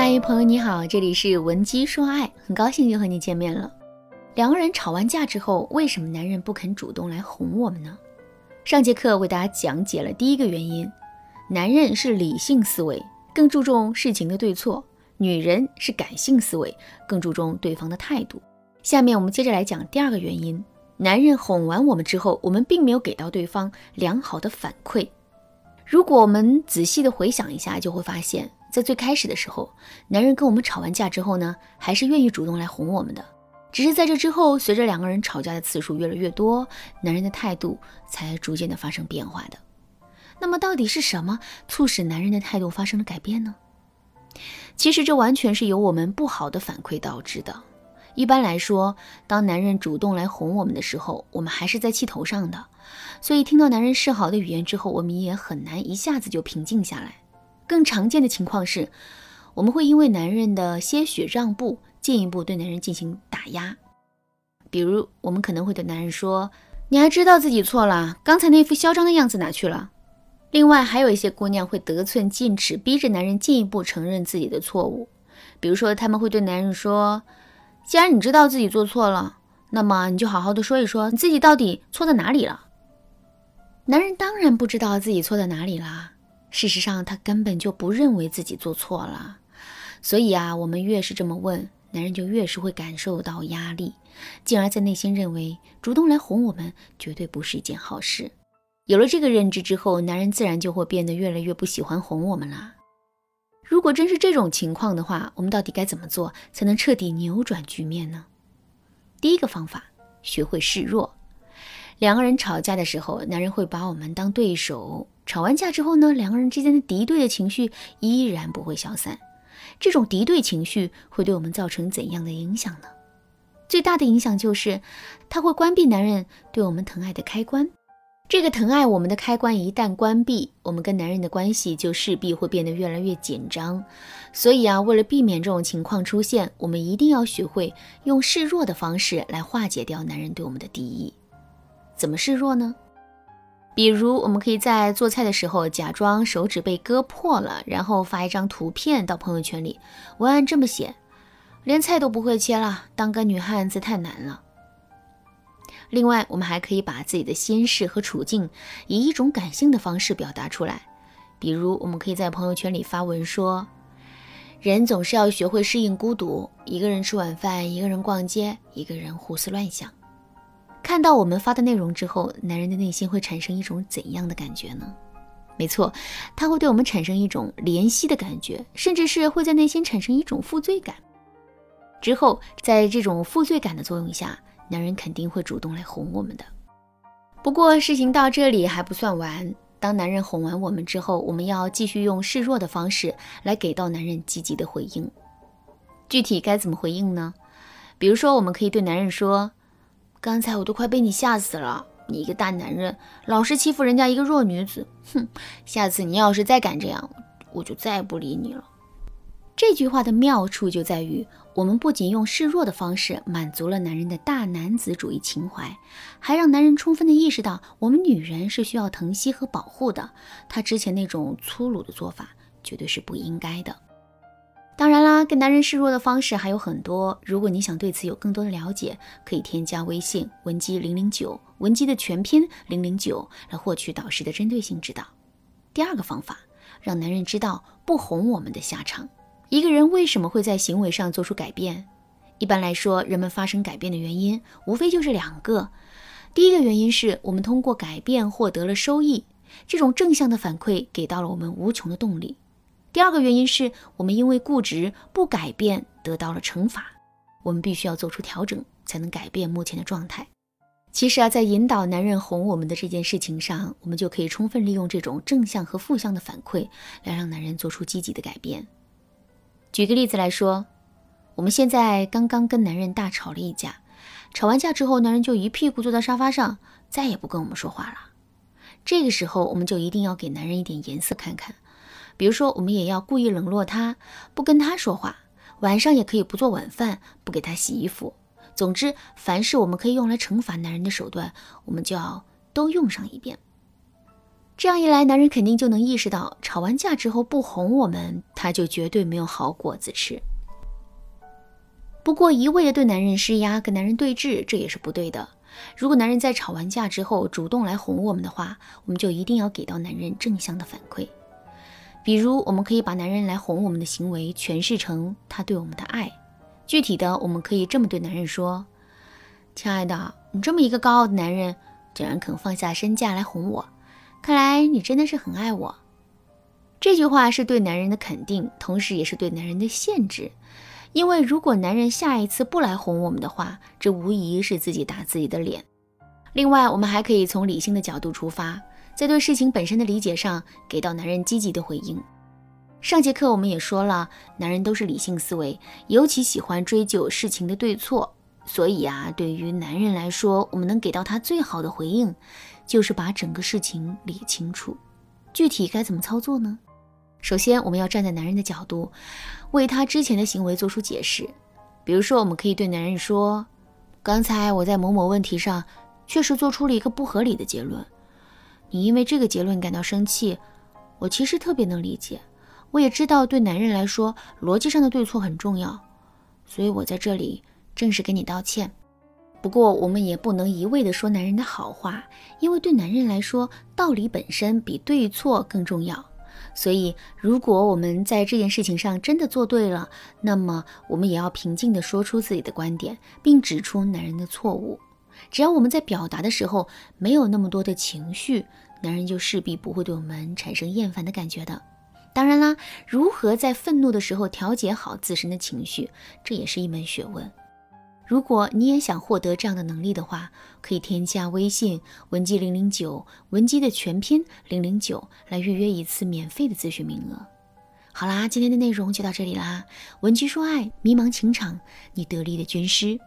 嗨，朋友你好，这里是文姬说爱，很高兴又和你见面了。两个人吵完架之后，为什么男人不肯主动来哄我们呢？上节课为大家讲解了第一个原因，男人是理性思维，更注重事情的对错；女人是感性思维，更注重对方的态度。下面我们接着来讲第二个原因，男人哄完我们之后，我们并没有给到对方良好的反馈。如果我们仔细的回想一下，就会发现。在最开始的时候，男人跟我们吵完架之后呢，还是愿意主动来哄我们的。只是在这之后，随着两个人吵架的次数越来越多，男人的态度才逐渐的发生变化的。那么，到底是什么促使男人的态度发生了改变呢？其实这完全是由我们不好的反馈导致的。一般来说，当男人主动来哄我们的时候，我们还是在气头上的，所以听到男人示好的语言之后，我们也很难一下子就平静下来。更常见的情况是，我们会因为男人的些许让步，进一步对男人进行打压。比如，我们可能会对男人说：“你还知道自己错了？刚才那副嚣张的样子哪去了？”另外，还有一些姑娘会得寸进尺，逼着男人进一步承认自己的错误。比如说，他们会对男人说：“既然你知道自己做错了，那么你就好好的说一说，你自己到底错在哪里了。”男人当然不知道自己错在哪里啦。事实上，他根本就不认为自己做错了，所以啊，我们越是这么问，男人就越是会感受到压力，进而，在内心认为主动来哄我们绝对不是一件好事。有了这个认知之后，男人自然就会变得越来越不喜欢哄我们了。如果真是这种情况的话，我们到底该怎么做才能彻底扭转局面呢？第一个方法，学会示弱。两个人吵架的时候，男人会把我们当对手。吵完架之后呢，两个人之间的敌对的情绪依然不会消散。这种敌对情绪会对我们造成怎样的影响呢？最大的影响就是，它会关闭男人对我们疼爱的开关。这个疼爱我们的开关一旦关闭，我们跟男人的关系就势必会变得越来越紧张。所以啊，为了避免这种情况出现，我们一定要学会用示弱的方式来化解掉男人对我们的敌意。怎么示弱呢？比如，我们可以在做菜的时候假装手指被割破了，然后发一张图片到朋友圈里，文案这么写：“连菜都不会切了，当个女汉子太难了。”另外，我们还可以把自己的心事和处境以一种感性的方式表达出来。比如，我们可以在朋友圈里发文说：“人总是要学会适应孤独，一个人吃晚饭，一个人逛街，一个人胡思乱想。”看到我们发的内容之后，男人的内心会产生一种怎样的感觉呢？没错，他会对我们产生一种怜惜的感觉，甚至是会在内心产生一种负罪感。之后，在这种负罪感的作用下，男人肯定会主动来哄我们的。不过，事情到这里还不算完。当男人哄完我们之后，我们要继续用示弱的方式来给到男人积极的回应。具体该怎么回应呢？比如说，我们可以对男人说。刚才我都快被你吓死了！你一个大男人，老是欺负人家一个弱女子，哼！下次你要是再敢这样，我就再也不理你了。这句话的妙处就在于，我们不仅用示弱的方式满足了男人的大男子主义情怀，还让男人充分的意识到我们女人是需要疼惜和保护的。他之前那种粗鲁的做法，绝对是不应该的。当然啦，跟男人示弱的方式还有很多。如果你想对此有更多的了解，可以添加微信文姬零零九，文姬的全拼零零九，来获取导师的针对性指导。第二个方法，让男人知道不哄我们的下场。一个人为什么会在行为上做出改变？一般来说，人们发生改变的原因无非就是两个。第一个原因是我们通过改变获得了收益，这种正向的反馈给到了我们无穷的动力。第二个原因是我们因为固执不改变得到了惩罚，我们必须要做出调整，才能改变目前的状态。其实啊，在引导男人哄我们的这件事情上，我们就可以充分利用这种正向和负向的反馈，来让男人做出积极的改变。举个例子来说，我们现在刚刚跟男人大吵了一架，吵完架之后，男人就一屁股坐在沙发上，再也不跟我们说话了。这个时候，我们就一定要给男人一点颜色看看。比如说，我们也要故意冷落他，不跟他说话，晚上也可以不做晚饭，不给他洗衣服。总之，凡是我们可以用来惩罚男人的手段，我们就要都用上一遍。这样一来，男人肯定就能意识到，吵完架之后不哄我们，他就绝对没有好果子吃。不过，一味的对男人施压，跟男人对峙，这也是不对的。如果男人在吵完架之后主动来哄我们的话，我们就一定要给到男人正向的反馈。比如，我们可以把男人来哄我们的行为诠释成他对我们的爱。具体的，我们可以这么对男人说：“亲爱的，你这么一个高傲的男人，竟然肯放下身价来哄我，看来你真的是很爱我。”这句话是对男人的肯定，同时也是对男人的限制。因为如果男人下一次不来哄我们的话，这无疑是自己打自己的脸。另外，我们还可以从理性的角度出发，在对事情本身的理解上给到男人积极的回应。上节课我们也说了，男人都是理性思维，尤其喜欢追究事情的对错。所以啊，对于男人来说，我们能给到他最好的回应，就是把整个事情理清楚。具体该怎么操作呢？首先，我们要站在男人的角度，为他之前的行为做出解释。比如说，我们可以对男人说：“刚才我在某某问题上确实做出了一个不合理的结论，你因为这个结论感到生气，我其实特别能理解。我也知道，对男人来说，逻辑上的对错很重要，所以我在这里正式跟你道歉。不过，我们也不能一味地说男人的好话，因为对男人来说，道理本身比对错更重要。”所以，如果我们在这件事情上真的做对了，那么我们也要平静地说出自己的观点，并指出男人的错误。只要我们在表达的时候没有那么多的情绪，男人就势必不会对我们产生厌烦的感觉的。当然啦，如何在愤怒的时候调节好自身的情绪，这也是一门学问。如果你也想获得这样的能力的话，可以添加微信文姬零零九，文姬的全拼零零九，来预约一次免费的咨询名额。好啦，今天的内容就到这里啦，文姬说爱，迷茫情场，你得力的军师。